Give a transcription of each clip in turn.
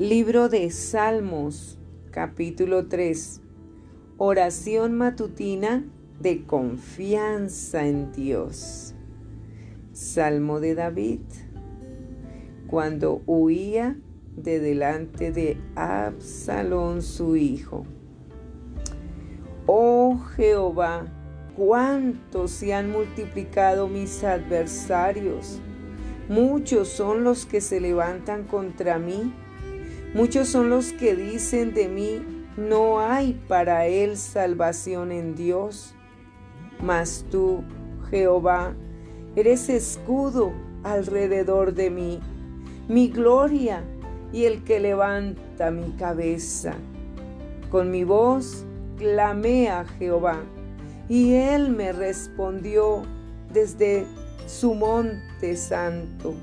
Libro de Salmos, capítulo 3. Oración matutina de confianza en Dios. Salmo de David. Cuando huía de delante de Absalón su hijo. Oh Jehová, cuánto se han multiplicado mis adversarios. Muchos son los que se levantan contra mí Muchos son los que dicen de mí, no hay para él salvación en Dios. Mas tú, Jehová, eres escudo alrededor de mí, mi gloria y el que levanta mi cabeza. Con mi voz clamé a Jehová, y él me respondió desde su monte santo.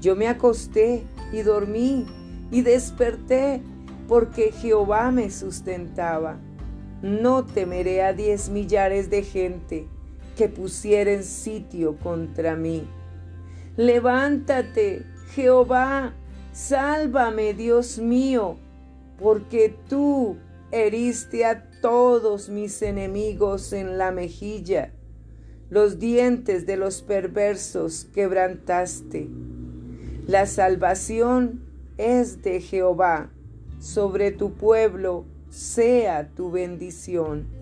Yo me acosté y dormí y desperté porque Jehová me sustentaba. No temeré a diez millares de gente que pusieren sitio contra mí. Levántate, Jehová, sálvame, Dios mío, porque tú heriste a todos mis enemigos en la mejilla, los dientes de los perversos quebrantaste. La salvación es de Jehová, sobre tu pueblo sea tu bendición.